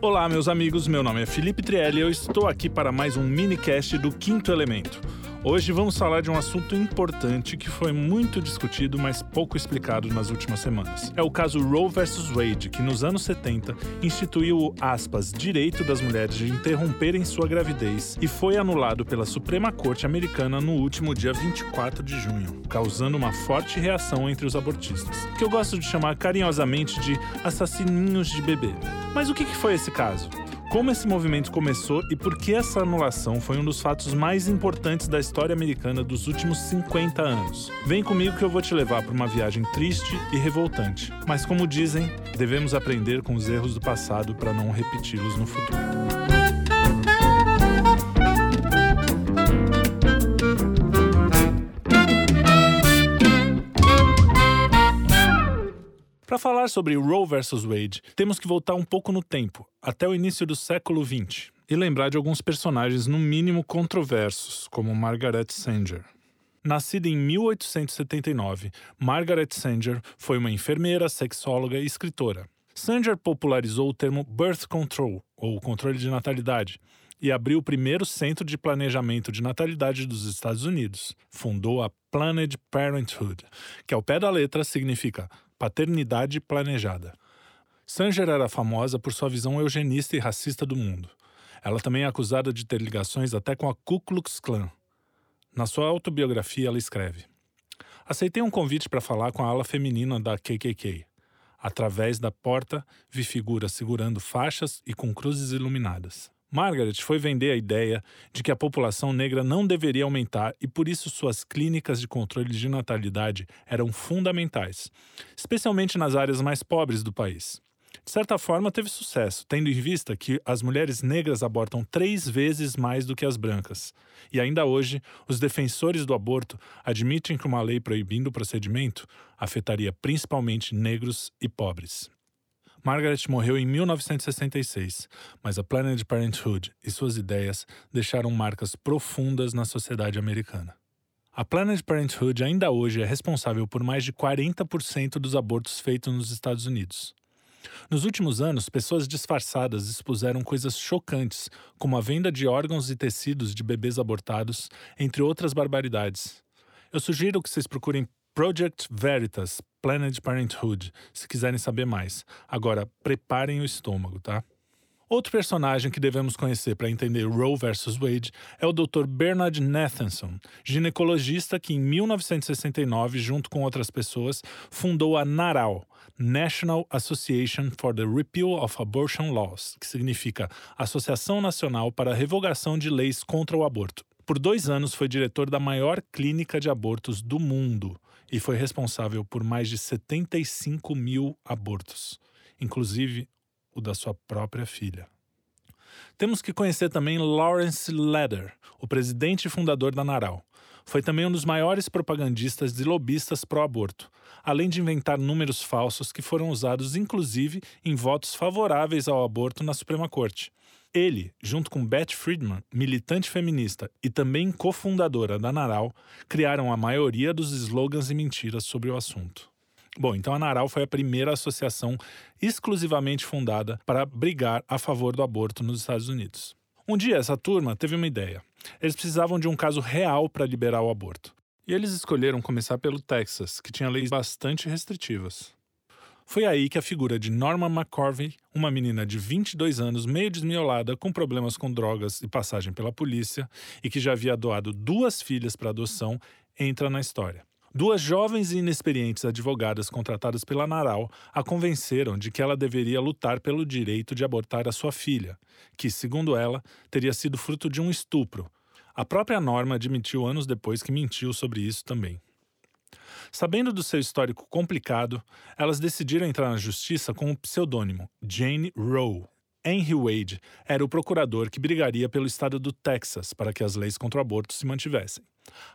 Olá, meus amigos. Meu nome é Felipe Trielli e eu estou aqui para mais um minicast do Quinto Elemento. Hoje vamos falar de um assunto importante que foi muito discutido, mas pouco explicado nas últimas semanas. É o caso Roe vs Wade, que nos anos 70 instituiu o aspas, direito das mulheres de interromperem sua gravidez e foi anulado pela Suprema Corte Americana no último dia 24 de junho, causando uma forte reação entre os abortistas, que eu gosto de chamar carinhosamente de assassininhos de bebê. Mas o que foi esse caso? Como esse movimento começou e por que essa anulação foi um dos fatos mais importantes da história americana dos últimos 50 anos. Vem comigo que eu vou te levar para uma viagem triste e revoltante. Mas como dizem, devemos aprender com os erros do passado para não repeti-los no futuro. Para falar sobre Roe vs Wade, temos que voltar um pouco no tempo, até o início do século XX, e lembrar de alguns personagens no mínimo controversos, como Margaret Sanger. Nascida em 1879, Margaret Sanger foi uma enfermeira, sexóloga e escritora. Sanger popularizou o termo birth control, ou controle de natalidade, e abriu o primeiro centro de planejamento de natalidade dos Estados Unidos. Fundou a Planned Parenthood, que ao pé da letra significa Paternidade Planejada. Sanger era famosa por sua visão eugenista e racista do mundo. Ela também é acusada de ter ligações até com a Ku Klux Klan. Na sua autobiografia, ela escreve: Aceitei um convite para falar com a ala feminina da KKK. Através da porta, vi figuras segurando faixas e com cruzes iluminadas. Margaret foi vender a ideia de que a população negra não deveria aumentar e por isso suas clínicas de controle de natalidade eram fundamentais, especialmente nas áreas mais pobres do país. De certa forma, teve sucesso, tendo em vista que as mulheres negras abortam três vezes mais do que as brancas. E ainda hoje, os defensores do aborto admitem que uma lei proibindo o procedimento afetaria principalmente negros e pobres. Margaret morreu em 1966, mas a Planned Parenthood e suas ideias deixaram marcas profundas na sociedade americana. A Planned Parenthood ainda hoje é responsável por mais de 40% dos abortos feitos nos Estados Unidos. Nos últimos anos, pessoas disfarçadas expuseram coisas chocantes, como a venda de órgãos e tecidos de bebês abortados, entre outras barbaridades. Eu sugiro que vocês procurem Project Veritas, Planned Parenthood, se quiserem saber mais. Agora, preparem o estômago, tá? Outro personagem que devemos conhecer para entender Roe vs Wade é o Dr. Bernard Nathanson, ginecologista que em 1969, junto com outras pessoas, fundou a NARAL, National Association for the Repeal of Abortion Laws, que significa Associação Nacional para a Revogação de Leis contra o Aborto. Por dois anos foi diretor da maior clínica de abortos do mundo, e foi responsável por mais de 75 mil abortos, inclusive o da sua própria filha. Temos que conhecer também Lawrence Leder, o presidente e fundador da Naral. Foi também um dos maiores propagandistas e lobistas pró-aborto, além de inventar números falsos que foram usados inclusive em votos favoráveis ao aborto na Suprema Corte. Ele, junto com Beth Friedman, militante feminista e também cofundadora da Naral, criaram a maioria dos slogans e mentiras sobre o assunto. Bom, então a Naral foi a primeira associação exclusivamente fundada para brigar a favor do aborto nos Estados Unidos. Um dia, essa turma teve uma ideia. Eles precisavam de um caso real para liberar o aborto. E eles escolheram começar pelo Texas, que tinha leis bastante restritivas. Foi aí que a figura de Norma McCorvey, uma menina de 22 anos, meio desmiolada, com problemas com drogas e passagem pela polícia, e que já havia doado duas filhas para adoção, entra na história. Duas jovens e inexperientes advogadas contratadas pela Naral a convenceram de que ela deveria lutar pelo direito de abortar a sua filha, que, segundo ela, teria sido fruto de um estupro. A própria Norma admitiu anos depois que mentiu sobre isso também. Sabendo do seu histórico complicado, elas decidiram entrar na justiça com o pseudônimo Jane Roe. Henry Wade era o procurador que brigaria pelo estado do Texas para que as leis contra o aborto se mantivessem.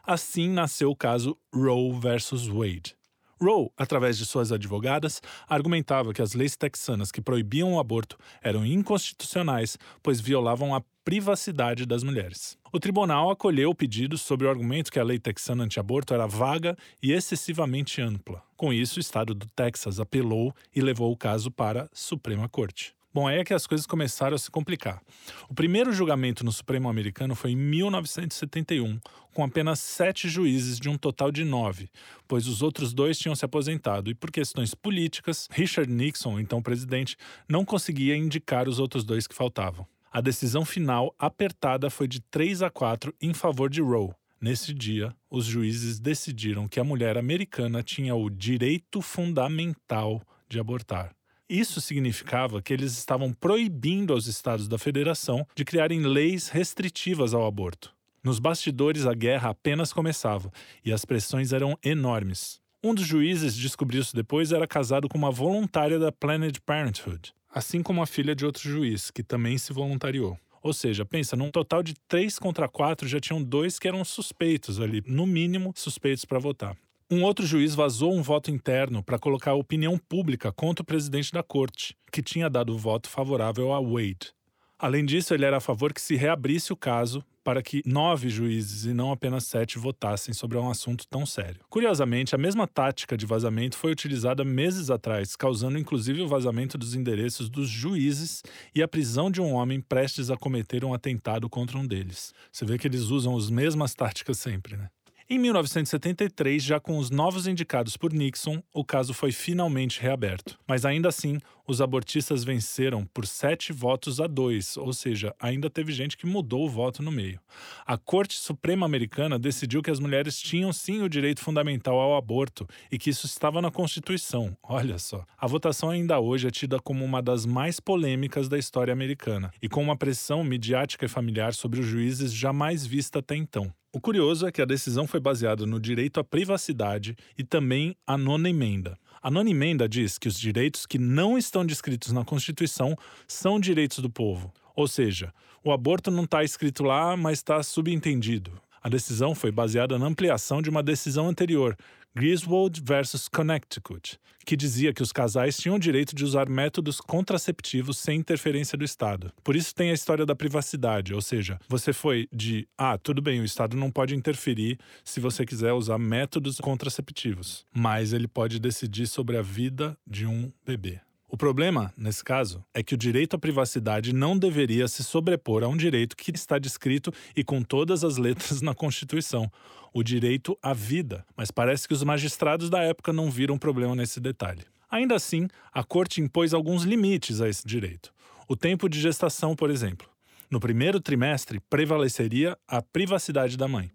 Assim nasceu o caso Roe versus Wade. Roe, através de suas advogadas, argumentava que as leis texanas que proibiam o aborto eram inconstitucionais, pois violavam a privacidade das mulheres. O tribunal acolheu o pedido sobre o argumento que a lei texana anti-aborto era vaga e excessivamente ampla. Com isso, o estado do Texas apelou e levou o caso para a Suprema Corte. Bom, aí é que as coisas começaram a se complicar. O primeiro julgamento no Supremo americano foi em 1971, com apenas sete juízes de um total de nove, pois os outros dois tinham se aposentado e, por questões políticas, Richard Nixon, então presidente, não conseguia indicar os outros dois que faltavam. A decisão final apertada foi de 3 a 4 em favor de Roe. Nesse dia, os juízes decidiram que a mulher americana tinha o direito fundamental de abortar. Isso significava que eles estavam proibindo aos estados da federação de criarem leis restritivas ao aborto. Nos bastidores, a guerra apenas começava e as pressões eram enormes. Um dos juízes descobriu isso depois era casado com uma voluntária da Planned Parenthood, assim como a filha de outro juiz, que também se voluntariou. Ou seja, pensa, num total de três contra quatro, já tinham dois que eram suspeitos ali, no mínimo suspeitos para votar. Um outro juiz vazou um voto interno para colocar a opinião pública contra o presidente da corte, que tinha dado o voto favorável a Wade. Além disso, ele era a favor que se reabrisse o caso para que nove juízes e não apenas sete votassem sobre um assunto tão sério. Curiosamente, a mesma tática de vazamento foi utilizada meses atrás, causando inclusive o vazamento dos endereços dos juízes e a prisão de um homem prestes a cometer um atentado contra um deles. Você vê que eles usam as mesmas táticas sempre, né? Em 1973, já com os novos indicados por Nixon, o caso foi finalmente reaberto. Mas ainda assim, os abortistas venceram por sete votos a dois, ou seja, ainda teve gente que mudou o voto no meio. A Corte Suprema Americana decidiu que as mulheres tinham sim o direito fundamental ao aborto e que isso estava na Constituição. Olha só. A votação ainda hoje é tida como uma das mais polêmicas da história americana e com uma pressão midiática e familiar sobre os juízes jamais vista até então. O curioso é que a decisão foi baseada no direito à privacidade e também a nona emenda. A nona emenda diz que os direitos que não estão descritos na Constituição são direitos do povo. Ou seja, o aborto não está escrito lá, mas está subentendido. A decisão foi baseada na ampliação de uma decisão anterior, Griswold versus Connecticut, que dizia que os casais tinham o direito de usar métodos contraceptivos sem interferência do Estado. Por isso tem a história da privacidade, ou seja, você foi de ah, tudo bem, o Estado não pode interferir se você quiser usar métodos contraceptivos, mas ele pode decidir sobre a vida de um bebê. O problema, nesse caso, é que o direito à privacidade não deveria se sobrepor a um direito que está descrito e com todas as letras na Constituição, o direito à vida. Mas parece que os magistrados da época não viram problema nesse detalhe. Ainda assim, a Corte impôs alguns limites a esse direito. O tempo de gestação, por exemplo. No primeiro trimestre, prevaleceria a privacidade da mãe.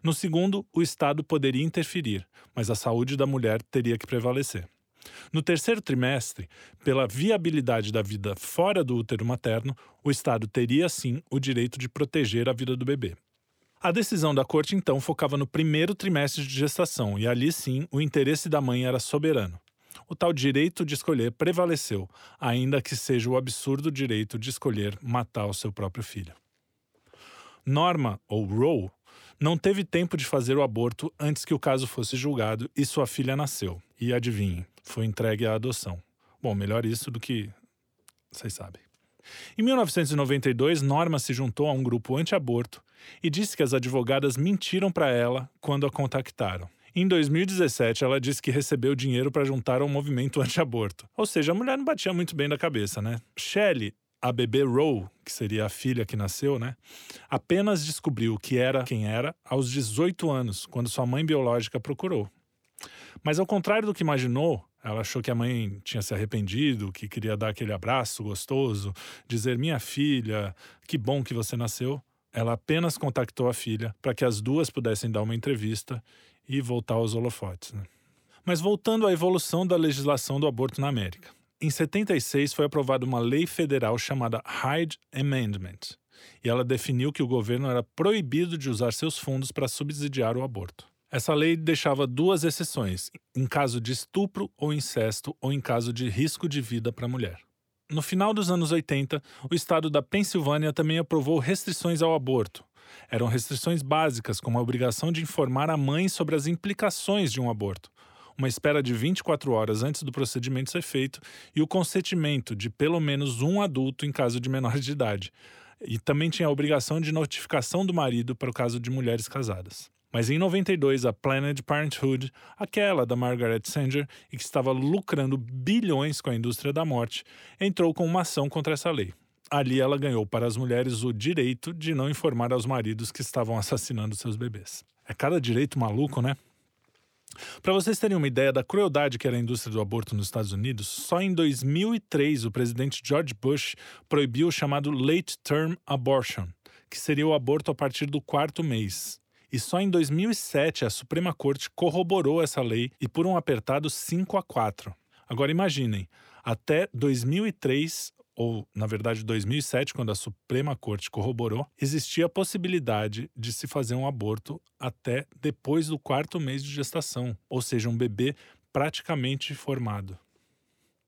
No segundo, o Estado poderia interferir, mas a saúde da mulher teria que prevalecer. No terceiro trimestre, pela viabilidade da vida fora do útero materno, o Estado teria sim o direito de proteger a vida do bebê. A decisão da corte então focava no primeiro trimestre de gestação e ali sim o interesse da mãe era soberano. O tal direito de escolher prevaleceu, ainda que seja o absurdo direito de escolher matar o seu próprio filho. Norma, ou Roe, não teve tempo de fazer o aborto antes que o caso fosse julgado e sua filha nasceu. E adivinhe, foi entregue à adoção. Bom, melhor isso do que. Vocês sabem. Em 1992, Norma se juntou a um grupo anti-aborto e disse que as advogadas mentiram para ela quando a contactaram. Em 2017, ela disse que recebeu dinheiro para juntar ao movimento anti-aborto. Ou seja, a mulher não batia muito bem da cabeça, né? Shelley, a bebê Roe, que seria a filha que nasceu, né? Apenas descobriu que era quem era aos 18 anos, quando sua mãe biológica procurou. Mas ao contrário do que imaginou, ela achou que a mãe tinha se arrependido, que queria dar aquele abraço gostoso, dizer: Minha filha, que bom que você nasceu. Ela apenas contactou a filha para que as duas pudessem dar uma entrevista e voltar aos holofotes. Né? Mas voltando à evolução da legislação do aborto na América. Em 76 foi aprovada uma lei federal chamada Hyde Amendment, e ela definiu que o governo era proibido de usar seus fundos para subsidiar o aborto. Essa lei deixava duas exceções, em caso de estupro ou incesto ou em caso de risco de vida para a mulher. No final dos anos 80, o estado da Pensilvânia também aprovou restrições ao aborto. Eram restrições básicas, como a obrigação de informar a mãe sobre as implicações de um aborto, uma espera de 24 horas antes do procedimento ser feito e o consentimento de pelo menos um adulto em caso de menor de idade. E também tinha a obrigação de notificação do marido para o caso de mulheres casadas. Mas em 92, a Planned Parenthood, aquela da Margaret Sanger e que estava lucrando bilhões com a indústria da morte, entrou com uma ação contra essa lei. Ali ela ganhou para as mulheres o direito de não informar aos maridos que estavam assassinando seus bebês. É cada direito maluco, né? Para vocês terem uma ideia da crueldade que era a indústria do aborto nos Estados Unidos, só em 2003 o presidente George Bush proibiu o chamado late term abortion, que seria o aborto a partir do quarto mês. E só em 2007 a Suprema Corte corroborou essa lei e por um apertado 5 a 4. Agora imaginem, até 2003 ou na verdade 2007, quando a Suprema Corte corroborou, existia a possibilidade de se fazer um aborto até depois do quarto mês de gestação, ou seja, um bebê praticamente formado.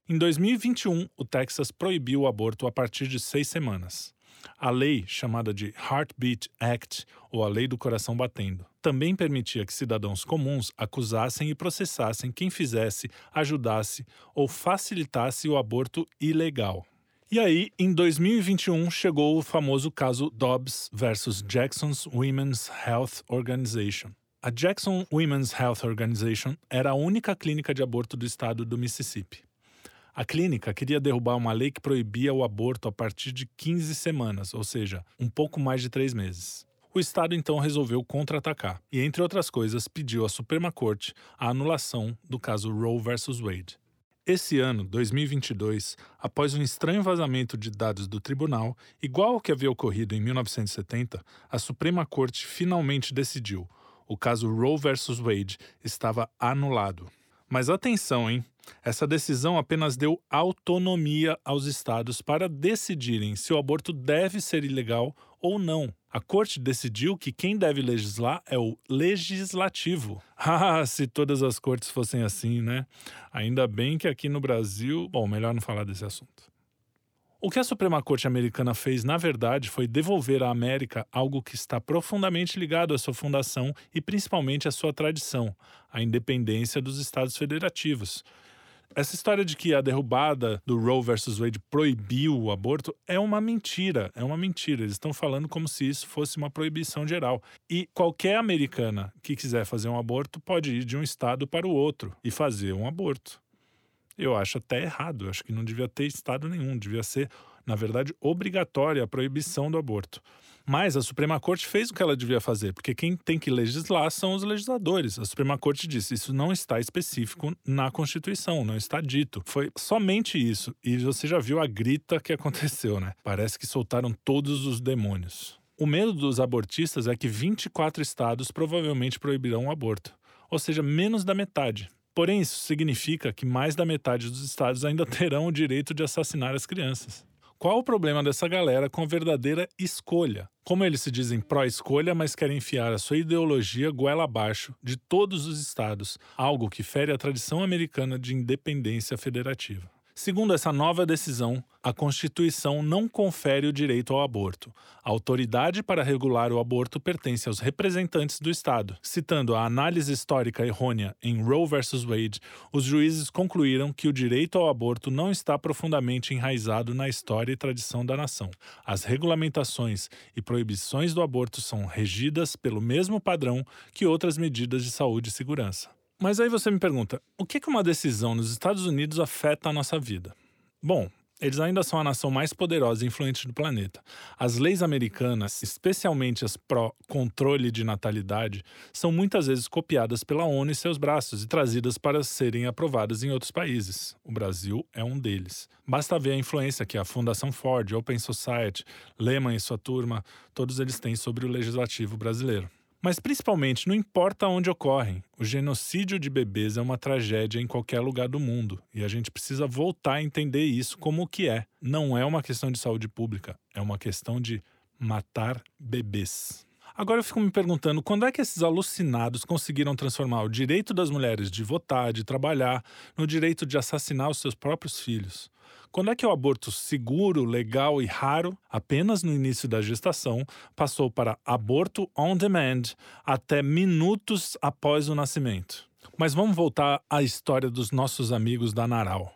Em 2021, o Texas proibiu o aborto a partir de seis semanas. A lei, chamada de Heartbeat Act, ou a Lei do Coração Batendo, também permitia que cidadãos comuns acusassem e processassem quem fizesse, ajudasse ou facilitasse o aborto ilegal. E aí, em 2021, chegou o famoso caso Dobbs versus Jackson's Women's Health Organization. A Jackson Women's Health Organization era a única clínica de aborto do estado do Mississippi. A clínica queria derrubar uma lei que proibia o aborto a partir de 15 semanas, ou seja, um pouco mais de três meses. O Estado então resolveu contra-atacar e, entre outras coisas, pediu à Suprema Corte a anulação do caso Roe versus Wade. Esse ano, 2022, após um estranho vazamento de dados do tribunal, igual ao que havia ocorrido em 1970, a Suprema Corte finalmente decidiu. O caso Roe vs. Wade estava anulado. Mas atenção, hein? Essa decisão apenas deu autonomia aos estados para decidirem se o aborto deve ser ilegal ou não. A corte decidiu que quem deve legislar é o legislativo. Ah, se todas as cortes fossem assim, né? Ainda bem que aqui no Brasil. Bom, melhor não falar desse assunto. O que a Suprema Corte Americana fez, na verdade, foi devolver à América algo que está profundamente ligado à sua fundação e principalmente à sua tradição, a independência dos Estados Federativos. Essa história de que a derrubada do Roe versus Wade proibiu o aborto é uma mentira. É uma mentira. Eles estão falando como se isso fosse uma proibição geral. E qualquer americana que quiser fazer um aborto pode ir de um estado para o outro e fazer um aborto. Eu acho até errado. Eu acho que não devia ter estado nenhum. Devia ser, na verdade, obrigatória a proibição do aborto. Mas a Suprema Corte fez o que ela devia fazer, porque quem tem que legislar são os legisladores. A Suprema Corte disse: isso não está específico na Constituição, não está dito. Foi somente isso. E você já viu a grita que aconteceu, né? Parece que soltaram todos os demônios. O medo dos abortistas é que 24 estados provavelmente proibirão o aborto, ou seja, menos da metade. Porém, isso significa que mais da metade dos estados ainda terão o direito de assassinar as crianças. Qual o problema dessa galera com a verdadeira escolha? Como eles se dizem pró-escolha, mas querem enfiar a sua ideologia goela abaixo de todos os estados, algo que fere a tradição americana de independência federativa. Segundo essa nova decisão, a Constituição não confere o direito ao aborto. A autoridade para regular o aborto pertence aos representantes do Estado. Citando a análise histórica errônea em Roe vs. Wade, os juízes concluíram que o direito ao aborto não está profundamente enraizado na história e tradição da nação. As regulamentações e proibições do aborto são regidas pelo mesmo padrão que outras medidas de saúde e segurança. Mas aí você me pergunta: o que, uma decisão nos Estados Unidos afeta a nossa vida? Bom, eles ainda são a nação mais poderosa e influente do planeta. As leis americanas, especialmente as pró-controle de natalidade, são muitas vezes copiadas pela ONU e seus braços e trazidas para serem aprovadas em outros países. O Brasil é um deles. Basta ver a influência que a Fundação Ford, Open Society, Lehman e sua turma, todos eles têm sobre o legislativo brasileiro. Mas principalmente, não importa onde ocorrem, o genocídio de bebês é uma tragédia em qualquer lugar do mundo e a gente precisa voltar a entender isso como o que é. Não é uma questão de saúde pública, é uma questão de matar bebês. Agora eu fico me perguntando quando é que esses alucinados conseguiram transformar o direito das mulheres de votar, de trabalhar, no direito de assassinar os seus próprios filhos? Quando é que o aborto seguro, legal e raro, apenas no início da gestação, passou para aborto on demand até minutos após o nascimento? Mas vamos voltar à história dos nossos amigos da Naral.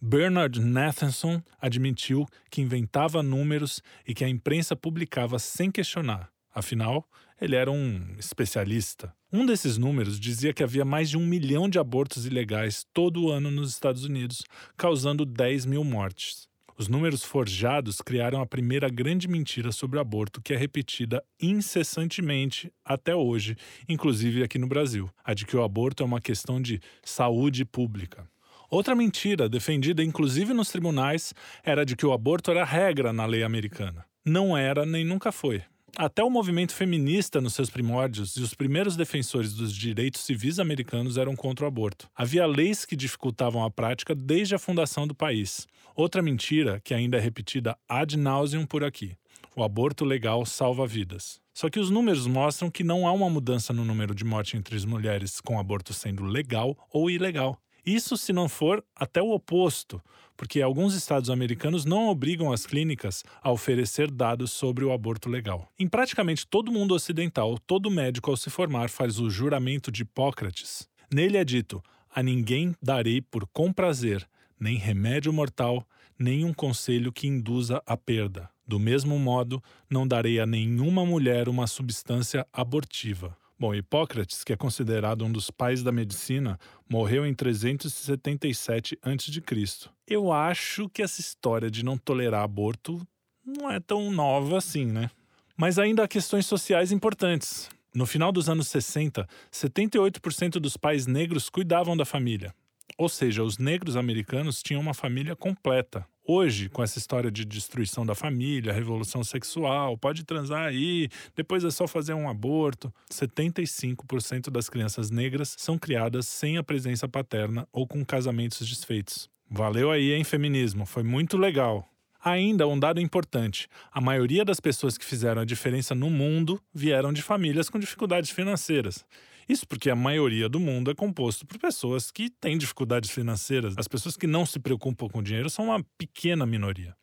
Bernard Nathanson admitiu que inventava números e que a imprensa publicava sem questionar. Afinal, Ele era um especialista. Um desses números dizia que havia mais de um milhão de abortos ilegais todo ano nos Estados Unidos, causando 10 mil mortes. Os números forjados criaram a primeira grande mentira sobre o aborto que é repetida incessantemente até hoje, inclusive aqui no Brasil: a de que o aborto é uma questão de saúde pública. Outra mentira, defendida inclusive nos tribunais, era de que o aborto era regra na lei americana. Não era nem nunca foi. Até o movimento feminista nos seus primórdios e os primeiros defensores dos direitos civis americanos eram contra o aborto. Havia leis que dificultavam a prática desde a fundação do país. Outra mentira, que ainda é repetida ad nauseum por aqui: o aborto legal salva vidas. Só que os números mostram que não há uma mudança no número de mortes entre as mulheres com aborto sendo legal ou ilegal. Isso se não for até o oposto, porque alguns estados americanos não obrigam as clínicas a oferecer dados sobre o aborto legal. Em praticamente todo mundo ocidental, todo médico ao se formar faz o juramento de Hipócrates. Nele é dito: A ninguém darei por comprazer nem remédio mortal, nem um conselho que induza a perda. Do mesmo modo, não darei a nenhuma mulher uma substância abortiva. Bom, Hipócrates, que é considerado um dos pais da medicina, morreu em 377 a.C. Eu acho que essa história de não tolerar aborto não é tão nova assim, né? Mas ainda há questões sociais importantes. No final dos anos 60, 78% dos pais negros cuidavam da família. Ou seja, os negros americanos tinham uma família completa. Hoje, com essa história de destruição da família, revolução sexual, pode transar aí, depois é só fazer um aborto. 75% das crianças negras são criadas sem a presença paterna ou com casamentos desfeitos. Valeu aí, hein, feminismo? Foi muito legal. Ainda um dado importante: a maioria das pessoas que fizeram a diferença no mundo vieram de famílias com dificuldades financeiras. Isso porque a maioria do mundo é composto por pessoas que têm dificuldades financeiras. As pessoas que não se preocupam com dinheiro são uma pequena minoria.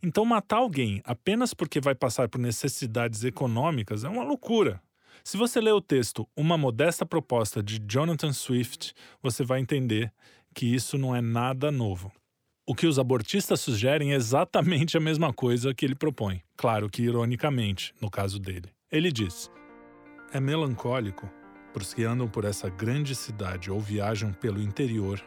Então, matar alguém apenas porque vai passar por necessidades econômicas é uma loucura. Se você ler o texto Uma Modesta Proposta de Jonathan Swift, você vai entender que isso não é nada novo. O que os abortistas sugerem é exatamente a mesma coisa que ele propõe, claro que ironicamente, no caso dele. Ele diz: É melancólico para os que andam por essa grande cidade ou viajam pelo interior,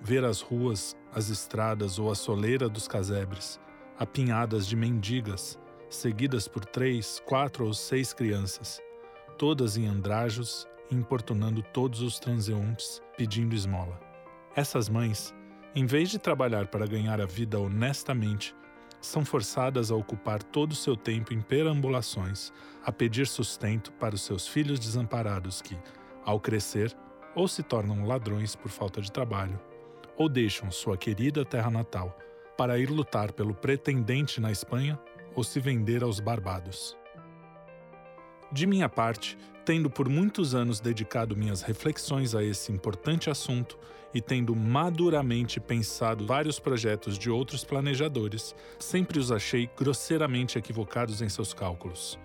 ver as ruas, as estradas ou a soleira dos casebres, apinhadas de mendigas, seguidas por três, quatro ou seis crianças, todas em andrajos, importunando todos os transeuntes, pedindo esmola. Essas mães, em vez de trabalhar para ganhar a vida honestamente, são forçadas a ocupar todo o seu tempo em perambulações, a pedir sustento para os seus filhos desamparados que, ao crescer, ou se tornam ladrões por falta de trabalho, ou deixam sua querida terra natal para ir lutar pelo pretendente na Espanha ou se vender aos barbados. De minha parte, tendo por muitos anos dedicado minhas reflexões a esse importante assunto e tendo maduramente pensado vários projetos de outros planejadores, sempre os achei grosseiramente equivocados em seus cálculos.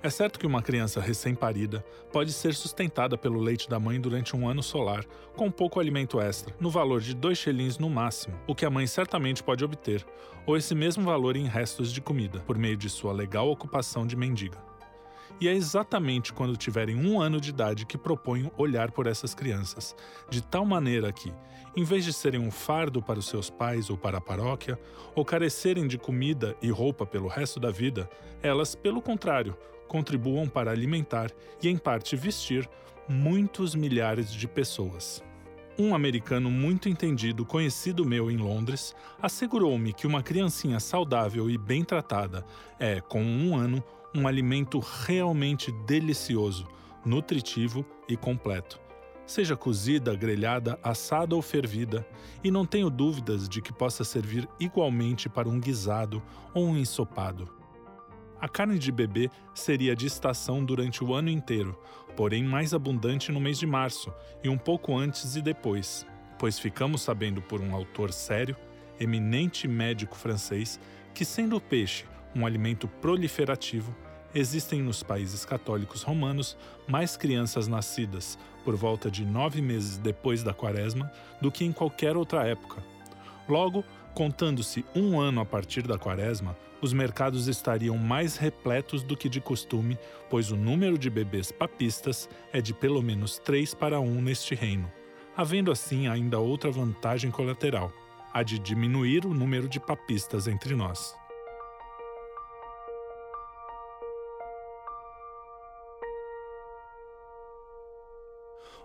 É certo que uma criança recém-parida pode ser sustentada pelo leite da mãe durante um ano solar, com pouco alimento extra, no valor de dois shillings no máximo, o que a mãe certamente pode obter, ou esse mesmo valor em restos de comida, por meio de sua legal ocupação de mendiga. E é exatamente quando tiverem um ano de idade que proponho olhar por essas crianças, de tal maneira que, em vez de serem um fardo para os seus pais ou para a paróquia, ou carecerem de comida e roupa pelo resto da vida, elas, pelo contrário, contribuam para alimentar e, em parte, vestir muitos milhares de pessoas. Um americano muito entendido, conhecido meu em Londres, assegurou-me que uma criancinha saudável e bem tratada é, com um ano, um alimento realmente delicioso, nutritivo e completo. Seja cozida, grelhada, assada ou fervida, e não tenho dúvidas de que possa servir igualmente para um guisado ou um ensopado. A carne de bebê seria de estação durante o ano inteiro, porém mais abundante no mês de março e um pouco antes e depois, pois ficamos sabendo por um autor sério, eminente médico francês, que sendo o peixe um alimento proliferativo, existem nos países católicos romanos mais crianças nascidas por volta de nove meses depois da quaresma do que em qualquer outra época. Logo, Contando-se um ano a partir da quaresma, os mercados estariam mais repletos do que de costume, pois o número de bebês papistas é de pelo menos 3 para 1 neste reino, havendo assim ainda outra vantagem colateral, a de diminuir o número de papistas entre nós.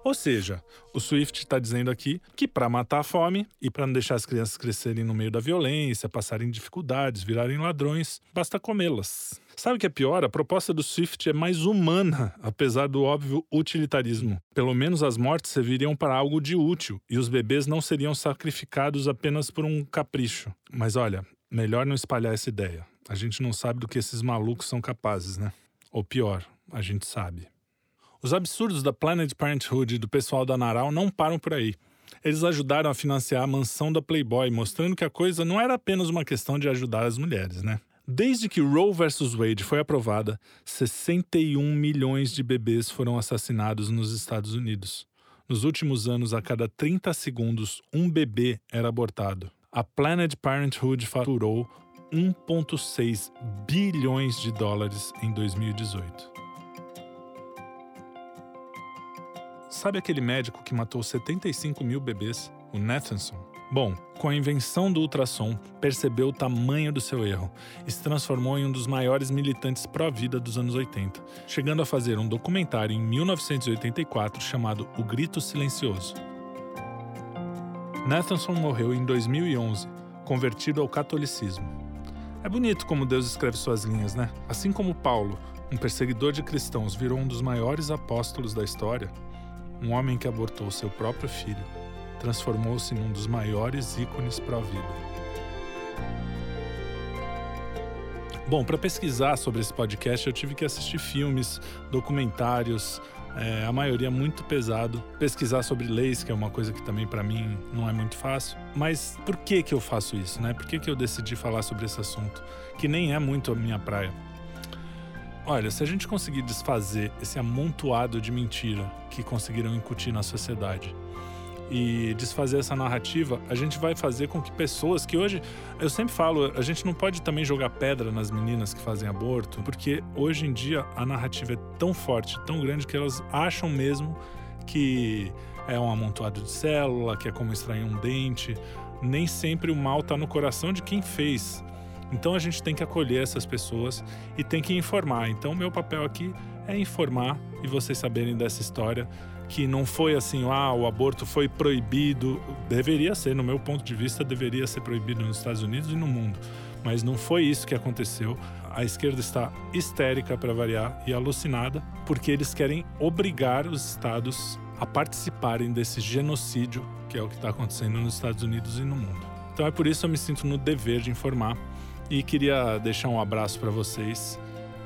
Ou seja, o Swift está dizendo aqui que para matar a fome e para não deixar as crianças crescerem no meio da violência, passarem dificuldades, virarem ladrões, basta comê-las. Sabe o que é pior? A proposta do Swift é mais humana, apesar do óbvio utilitarismo. Pelo menos as mortes serviriam para algo de útil e os bebês não seriam sacrificados apenas por um capricho. Mas olha, melhor não espalhar essa ideia. A gente não sabe do que esses malucos são capazes, né? Ou pior, a gente sabe. Os absurdos da Planet Parenthood e do pessoal da Naral não param por aí. Eles ajudaram a financiar a mansão da Playboy, mostrando que a coisa não era apenas uma questão de ajudar as mulheres, né? Desde que Roe vs. Wade foi aprovada, 61 milhões de bebês foram assassinados nos Estados Unidos. Nos últimos anos, a cada 30 segundos, um bebê era abortado. A Planet Parenthood faturou 1,6 bilhões de dólares em 2018. Sabe aquele médico que matou 75 mil bebês, o Nathanson? Bom, com a invenção do ultrassom, percebeu o tamanho do seu erro e se transformou em um dos maiores militantes pró-vida dos anos 80, chegando a fazer um documentário em 1984 chamado O Grito Silencioso. Nathanson morreu em 2011, convertido ao catolicismo. É bonito como Deus escreve suas linhas, né? Assim como Paulo, um perseguidor de cristãos, virou um dos maiores apóstolos da história, um homem que abortou seu próprio filho transformou-se num dos maiores ícones para a vida. Bom, para pesquisar sobre esse podcast, eu tive que assistir filmes, documentários, é, a maioria muito pesado. Pesquisar sobre leis, que é uma coisa que também para mim não é muito fácil. Mas por que que eu faço isso, né? Por que que eu decidi falar sobre esse assunto, que nem é muito a minha praia? Olha, se a gente conseguir desfazer esse amontoado de mentira que conseguiram incutir na sociedade e desfazer essa narrativa, a gente vai fazer com que pessoas que hoje, eu sempre falo, a gente não pode também jogar pedra nas meninas que fazem aborto, porque hoje em dia a narrativa é tão forte, tão grande que elas acham mesmo que é um amontoado de célula, que é como extrair um dente. Nem sempre o mal está no coração de quem fez. Então a gente tem que acolher essas pessoas e tem que informar. Então meu papel aqui é informar e vocês saberem dessa história que não foi assim, ah, o aborto foi proibido, deveria ser, no meu ponto de vista, deveria ser proibido nos Estados Unidos e no mundo, mas não foi isso que aconteceu. A esquerda está histérica para variar e alucinada porque eles querem obrigar os estados a participarem desse genocídio que é o que está acontecendo nos Estados Unidos e no mundo. Então é por isso que eu me sinto no dever de informar e queria deixar um abraço para vocês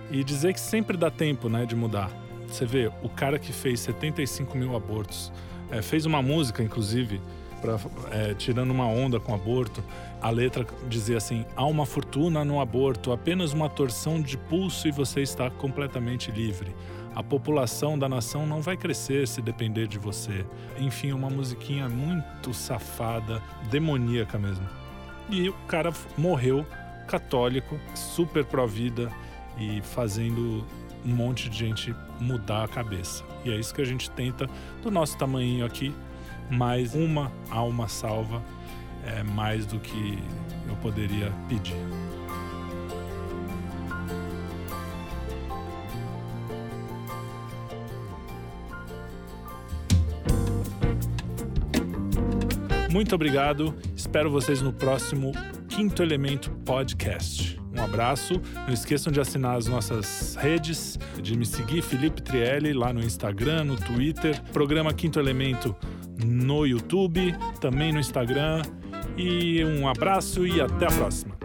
e dizer que sempre dá tempo, né, de mudar. Você vê, o cara que fez 75 mil abortos, é, fez uma música, inclusive, pra, é, tirando uma onda com aborto. A letra dizia assim: há uma fortuna no aborto, apenas uma torção de pulso e você está completamente livre. A população da nação não vai crescer se depender de você. Enfim, uma musiquinha muito safada, demoníaca mesmo. E o cara morreu católico, super pró-vida e fazendo um monte de gente mudar a cabeça. E é isso que a gente tenta do nosso tamanho aqui, mais uma alma salva é mais do que eu poderia pedir. Muito obrigado. Espero vocês no próximo Quinto Elemento Podcast. Um abraço. Não esqueçam de assinar as nossas redes, de me seguir, Felipe Trielli, lá no Instagram, no Twitter. Programa Quinto Elemento no YouTube, também no Instagram. E um abraço e até a próxima.